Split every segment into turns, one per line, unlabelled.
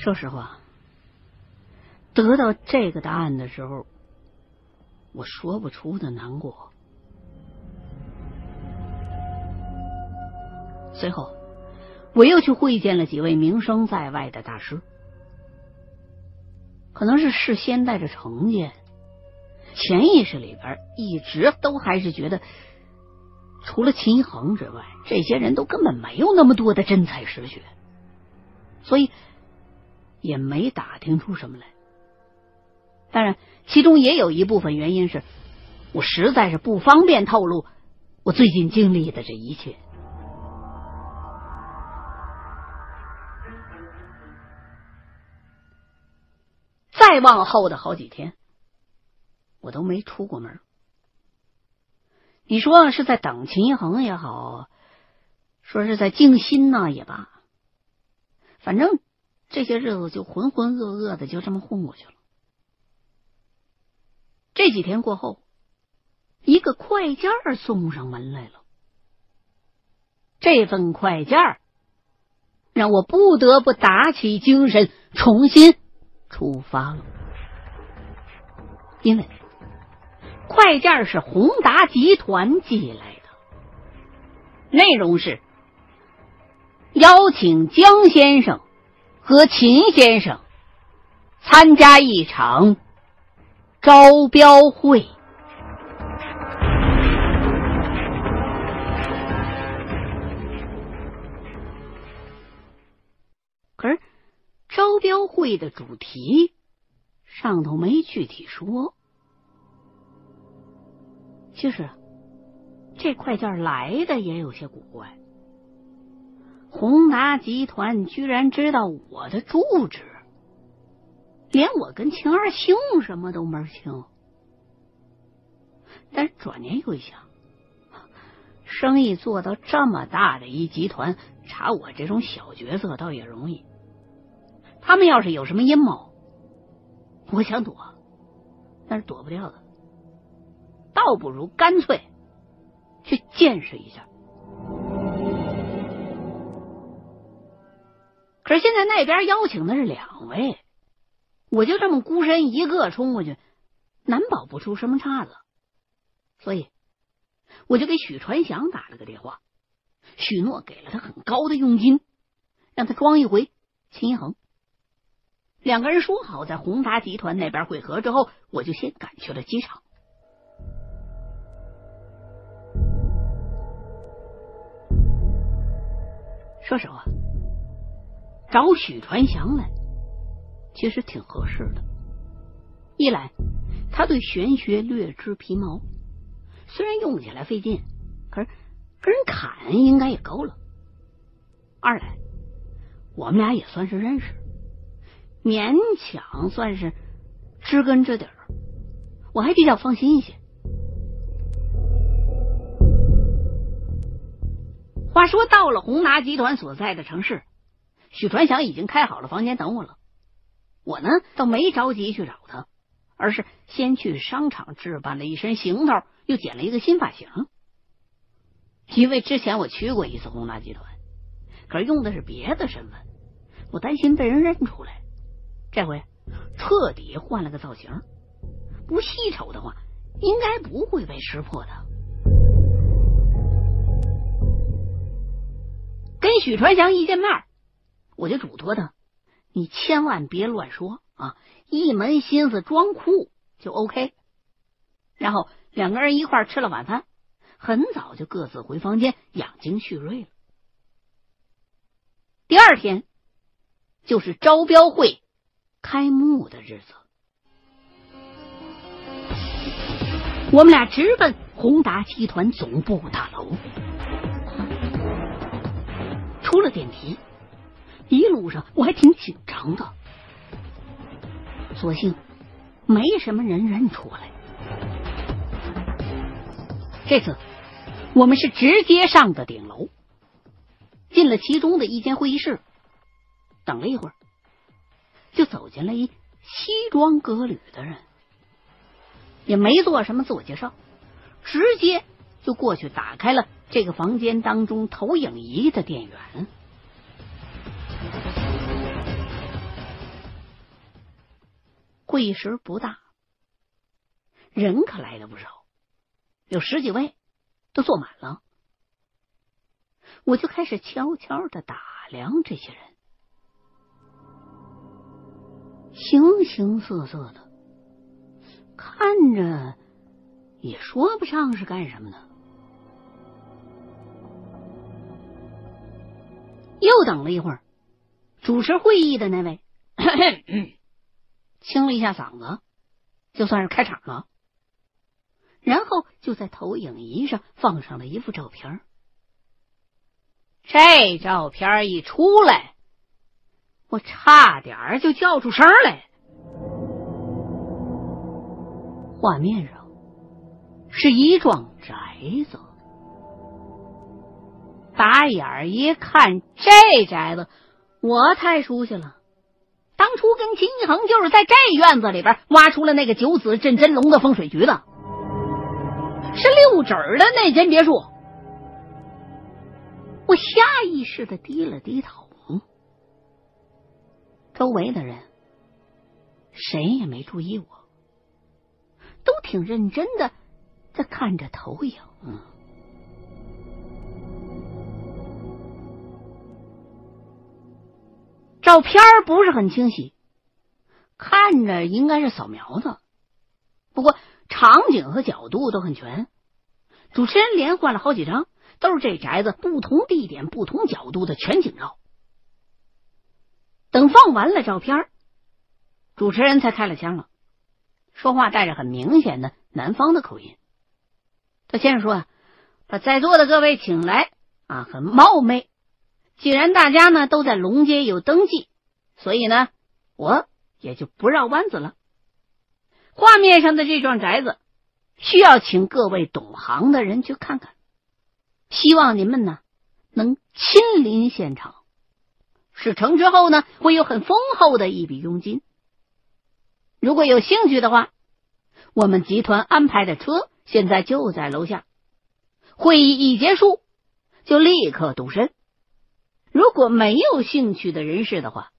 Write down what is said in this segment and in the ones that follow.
说实话，得到这个答案的时候，我说不出的难过。随后，我又去会见了几位名声在外的大师。可能是事先带着成见，潜意识里边一直都还是觉得，除了秦恒之外，这些人都根本没有那么多的真才实学，所以也没打听出什么来。当然，其中也有一部分原因是我实在是不方便透露我最近经历的这一切。再往后的好几天，我都没出过门。你说是在等秦一恒也好，说是在静心呢也罢，反正这些日子就浑浑噩噩的就这么混过去了。这几天过后，一个快件儿送上门来了。这份快件儿让我不得不打起精神，重新。出发了，因为快件儿是宏达集团寄来的，内容是邀请江先生和秦先生参加一场招标会。可是。招标会的主题上头没具体说，其实这快件来的也有些古怪。宏达集团居然知道我的住址，连我跟秦二姓什么都门清。但是转念又一想，生意做到这么大的一集团，查我这种小角色倒也容易。他们要是有什么阴谋，我想躲，但是躲不掉的，倒不如干脆去见识一下。可是现在那边邀请的是两位，我就这么孤身一个冲过去，难保不出什么岔子。所以，我就给许传祥打了个电话，许诺给了他很高的佣金，让他装一回秦一恒。两个人说好在宏达集团那边会合之后，我就先赶去了机场。说实话，找许传祥来其实挺合适的。一来，他对玄学略知皮毛，虽然用起来费劲，可是跟人砍应该也够了。二来，我们俩也算是认识。勉强算是知根知底儿，我还比较放心一些。话说到了宏达集团所在的城市，许传祥已经开好了房间等我了。我呢，倒没着急去找他，而是先去商场置办了一身行头，又剪了一个新发型。因为之前我去过一次宏达集团，可是用的是别的身份，我担心被人认出来。这回彻底换了个造型，不细瞅的话，应该不会被识破的。跟许传祥一见面，我就嘱托他：“你千万别乱说啊，一门心思装酷就 OK。”然后两个人一块吃了晚饭，很早就各自回房间养精蓄锐了。第二天就是招标会。开幕的日子，我们俩直奔宏达集团总部大楼。出了电梯，一路上我还挺紧张的，所幸没什么人认出来。这次我们是直接上的顶楼，进了其中的一间会议室，等了一会儿。就走进了一西装革履的人，也没做什么自我介绍，直接就过去打开了这个房间当中投影仪的电源。会议室不大，人可来的不少，有十几位，都坐满了。我就开始悄悄的打量这些人，形形色色的，看着也说不上是干什么的。又等了一会儿，主持会议的那位 清了一下嗓子，就算是开场了。然后就在投影仪上放上了一幅照片。这照片一出来，我差点就叫出声来。画面上是一幢宅子。打眼一看，这宅子我太熟悉了。当初跟秦一恒就是在这院子里边挖出了那个九子镇真龙的风水局的，是六指的那间别墅。我下意识的低了低头，周围的人谁也没注意我，都挺认真的在看着投影。照片不是很清晰，看着应该是扫描的，不过场景和角度都很全。主持人连换了好几张，都是这宅子不同地点、不同角度的全景照。等放完了照片，主持人才开了腔了，说话带着很明显的南方的口音。他先是说啊，把在座的各位请来啊，很冒昧。既然大家呢都在龙街有登记，所以呢我也就不绕弯子了。画面上的这幢宅子需要请各位懂行的人去看看，希望你们呢能亲临现场。事成之后呢会有很丰厚的一笔佣金。如果有兴趣的话，我们集团安排的车现在就在楼下。会议一结束就立刻动身。如果没有兴趣的人士的话，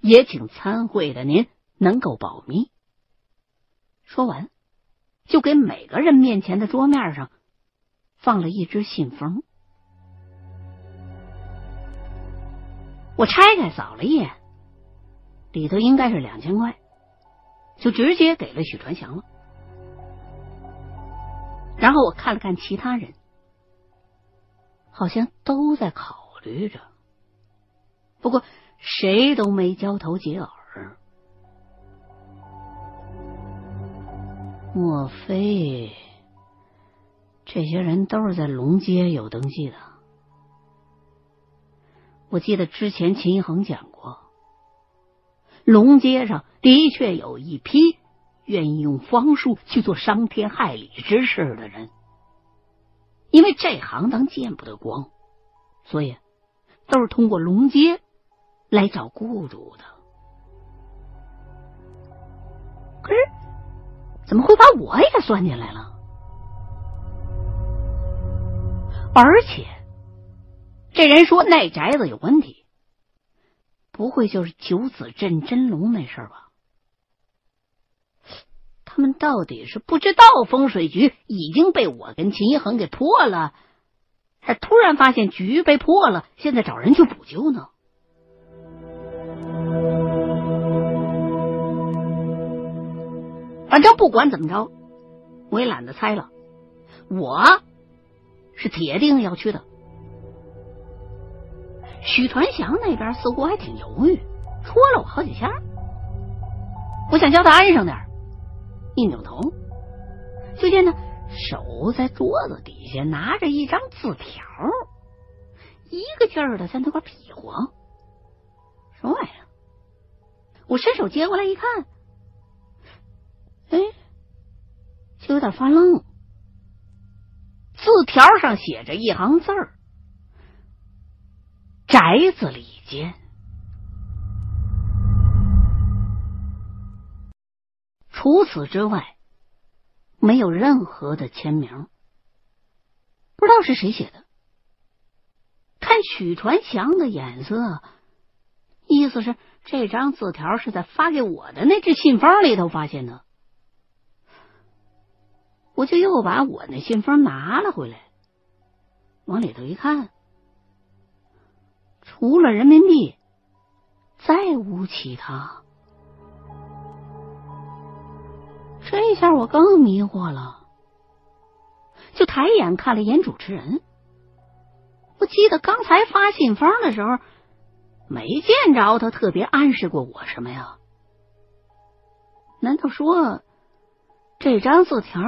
也请参会的您能够保密。说完，就给每个人面前的桌面上放了一只信封。我拆开扫了一眼，里头应该是两千块，就直接给了许传祥了。然后我看了看其他人，好像都在考。捋着，不过谁都没交头接耳。莫非这些人都是在龙街有登记的？我记得之前秦一恒讲过，龙街上的确有一批愿意用方术去做伤天害理之事的人，因为这行当见不得光，所以。都是通过龙街来找雇主的，可是怎么会把我也算进来了？而且这人说那宅子有问题，不会就是九子镇真龙那事儿吧？他们到底是不知道风水局已经被我跟秦一恒给破了？还突然发现局被破了，现在找人去补救呢。反正不管怎么着，我也懒得猜了。我是铁定要去的。许传祥那边似乎还挺犹豫，戳了我好几下。我想叫他安上点一扭头，就见他。手在桌子底下拿着一张字条，一个劲儿的在那块比划。什么玩意儿？我伸手接过来一看，哎，就有点发愣。字条上写着一行字儿：“宅子里间。”除此之外。没有任何的签名，不知道是谁写的。看许传祥的眼色，意思是这张字条是在发给我的那只信封里头发现的，我就又把我那信封拿了回来，往里头一看，除了人民币，再无其他。这下我更迷惑了，就抬眼看了眼主持人。我记得刚才发信封的时候。没见着他特别暗示过我什么呀？难道说这张字条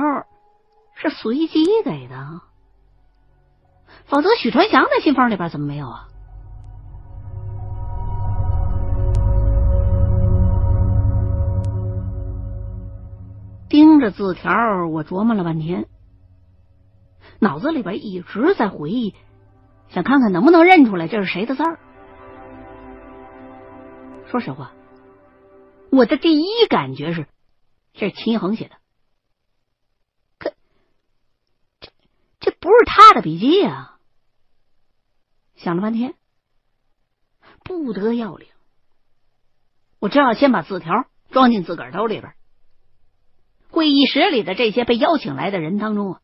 是随机给的？否则许传祥的信封里边怎么没有啊？着字条，我琢磨了半天，脑子里边一直在回忆，想看看能不能认出来这是谁的字儿。说实话，我的第一感觉是这是秦一恒写的，可这这不是他的笔记啊！想了半天，不得要领，我只好先把字条装进自个儿兜里边。会议室里的这些被邀请来的人当中啊，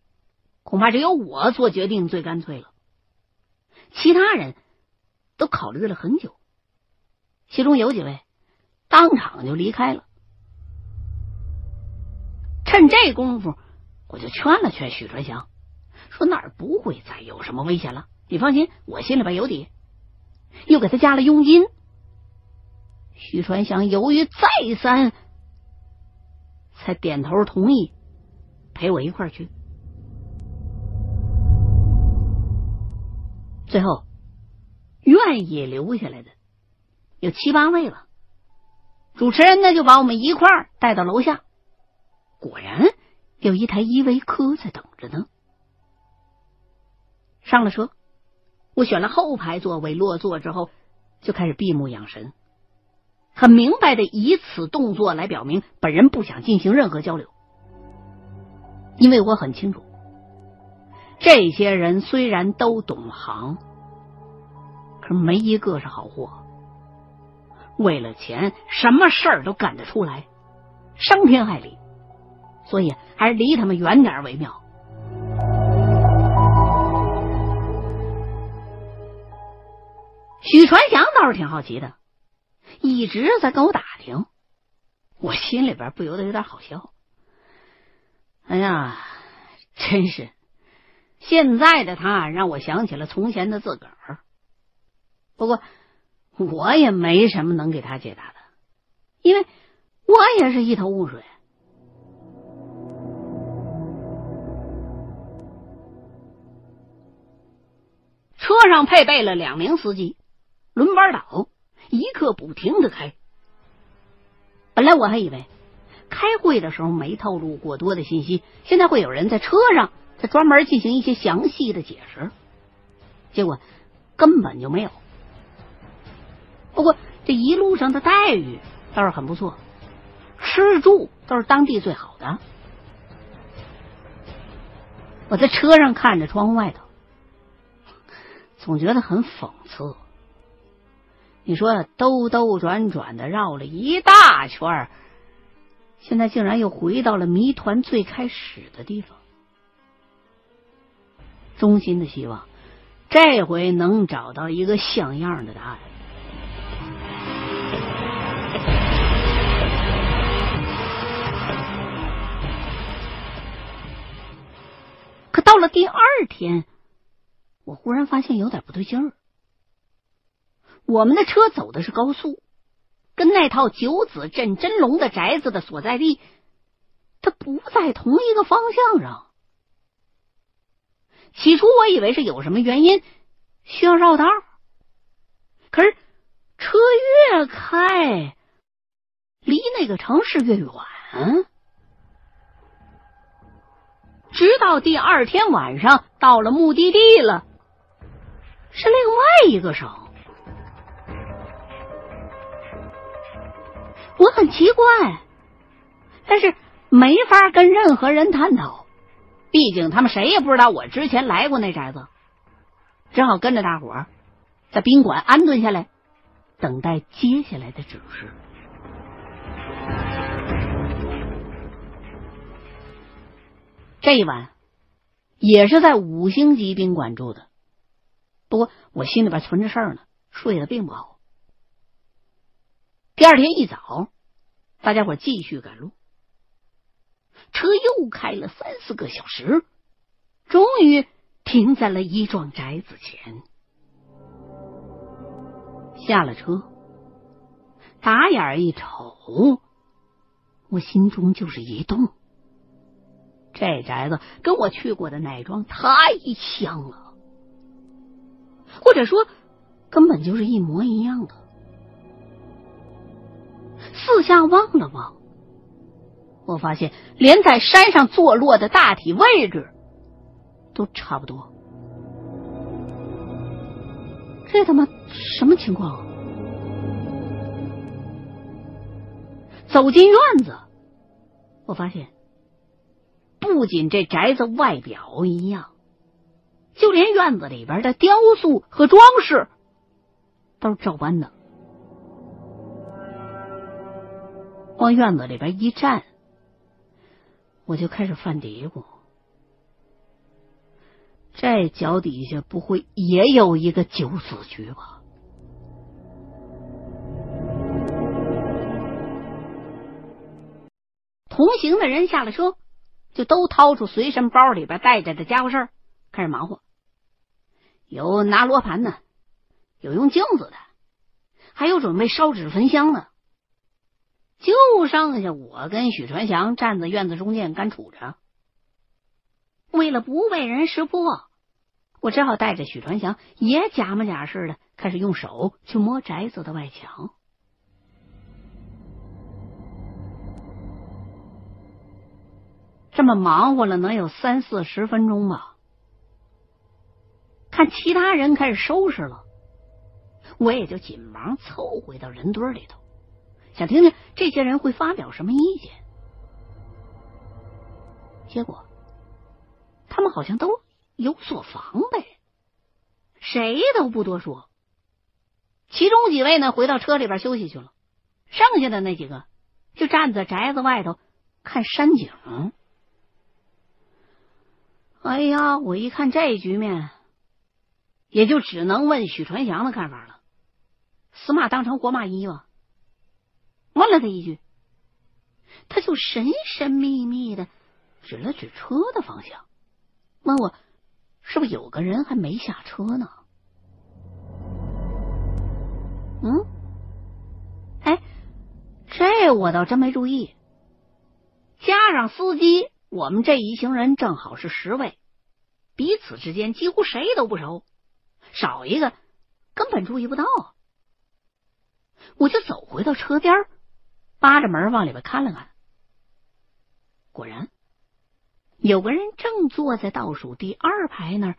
恐怕只有我做决定最干脆了，其他人都考虑了很久。其中有几位当场就离开了。趁这功夫，我就劝了劝许传祥，说那儿不会再有什么危险了，你放心，我心里边有底。又给他加了佣金。许传祥犹豫再三，才点头同意陪我一块儿去。最后，愿意留下来的。有七八位了，主持人呢就把我们一块儿带到楼下，果然有一台依维柯在等着呢。上了车，我选了后排座位，落座之后就开始闭目养神，很明白的以此动作来表明本人不想进行任何交流，因为我很清楚，这些人虽然都懂行，可没一个是好货。为了钱，什么事儿都干得出来，伤天害理，所以还是离他们远点为妙。许传祥倒是挺好奇的，一直在跟我打听，我心里边不由得有点好笑。哎呀，真是现在的他让我想起了从前的自个儿。不过。我也没什么能给他解答的，因为我也是一头雾水。车上配备了两名司机，轮班倒，一刻不停的开。本来我还以为开会的时候没透露过多的信息，现在会有人在车上再专门进行一些详细的解释，结果根本就没有。不过这一路上的待遇倒是很不错，吃住都是当地最好的。我在车上看着窗户外头，总觉得很讽刺。你说兜兜转转的绕了一大圈，现在竟然又回到了谜团最开始的地方。衷心的希望这回能找到一个像样的答案。可到了第二天，我忽然发现有点不对劲儿。我们的车走的是高速，跟那套九子镇真龙的宅子的所在地，它不在同一个方向上。起初我以为是有什么原因需要绕道，可是车越开，离那个城市越远。直到第二天晚上到了目的地了，是另外一个省。我很奇怪，但是没法跟任何人探讨，毕竟他们谁也不知道我之前来过那宅子，只好跟着大伙儿在宾馆安顿下来，等待接下来的指示。这一晚也是在五星级宾馆住的，不过我心里边存着事儿呢，睡得并不好。第二天一早，大家伙继续赶路，车又开了三四个小时，终于停在了一幢宅子前。下了车，打眼一瞅，我心中就是一动。这宅子跟我去过的奶庄太像了，或者说根本就是一模一样的。四下望了望，我发现连在山上坐落的大体位置都差不多。这他妈什么情况啊？走进院子，我发现。不仅这宅子外表一样，就连院子里边的雕塑和装饰都是照搬的。往院子里边一站，我就开始犯嘀咕：这脚底下不会也有一个九死局吧？同行的人下了车。就都掏出随身包里边带着的家伙事儿，开始忙活。有拿罗盘的，有用镜子的，还有准备烧纸焚香的。就剩下我跟许传祥站在院子中间干杵着。为了不被人识破，我只好带着许传祥也假模假式的开始用手去摸宅子的外墙。这么忙活了能有三四十分钟吧，看其他人开始收拾了，我也就紧忙凑回到人堆里头，想听听这些人会发表什么意见。结果他们好像都有所防备，谁都不多说。其中几位呢，回到车里边休息去了，剩下的那几个就站在宅子外头看山景。哎呀！我一看这局面，也就只能问许传祥的看法了。死马当成活马医吧。了他一句，他就神神秘秘的指了指车的方向，问我是不是有个人还没下车呢？嗯，哎，这我倒真没注意。加上司机。我们这一行人正好是十位，彼此之间几乎谁都不熟，少一个根本注意不到。我就走回到车边，扒着门往里边看了看，果然有个人正坐在倒数第二排那儿，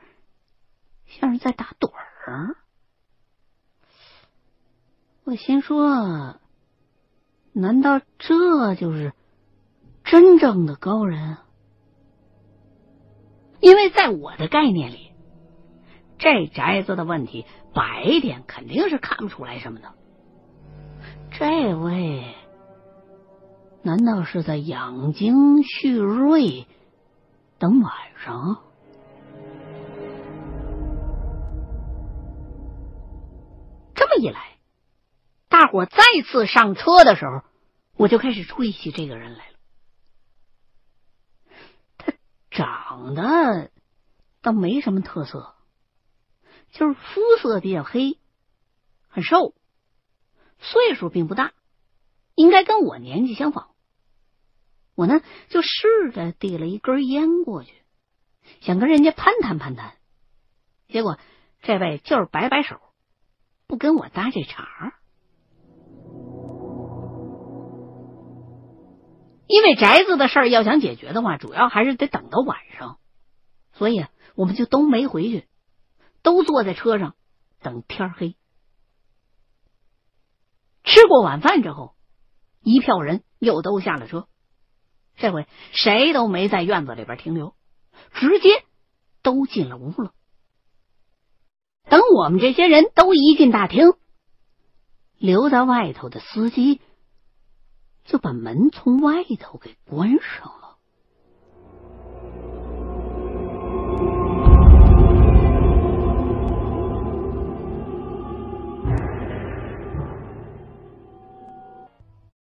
像是在打盹儿。我心说，难道这就是？真正的高人，因为在我的概念里，这宅子的问题白天肯定是看不出来什么的。这位难道是在养精蓄锐，等晚上？这么一来，大伙再次上车的时候，我就开始注意起这个人来了。他长得倒没什么特色，就是肤色比较黑，很瘦，岁数并不大，应该跟我年纪相仿。我呢就试着递了一根烟过去，想跟人家攀谈攀谈，结果这位就是摆摆手，不跟我搭这茬。因为宅子的事儿要想解决的话，主要还是得等到晚上，所以，我们就都没回去，都坐在车上等天黑。吃过晚饭之后，一票人又都下了车，这回谁都没在院子里边停留，直接都进了屋了。等我们这些人都一进大厅，留在外头的司机就把门从外头给关上了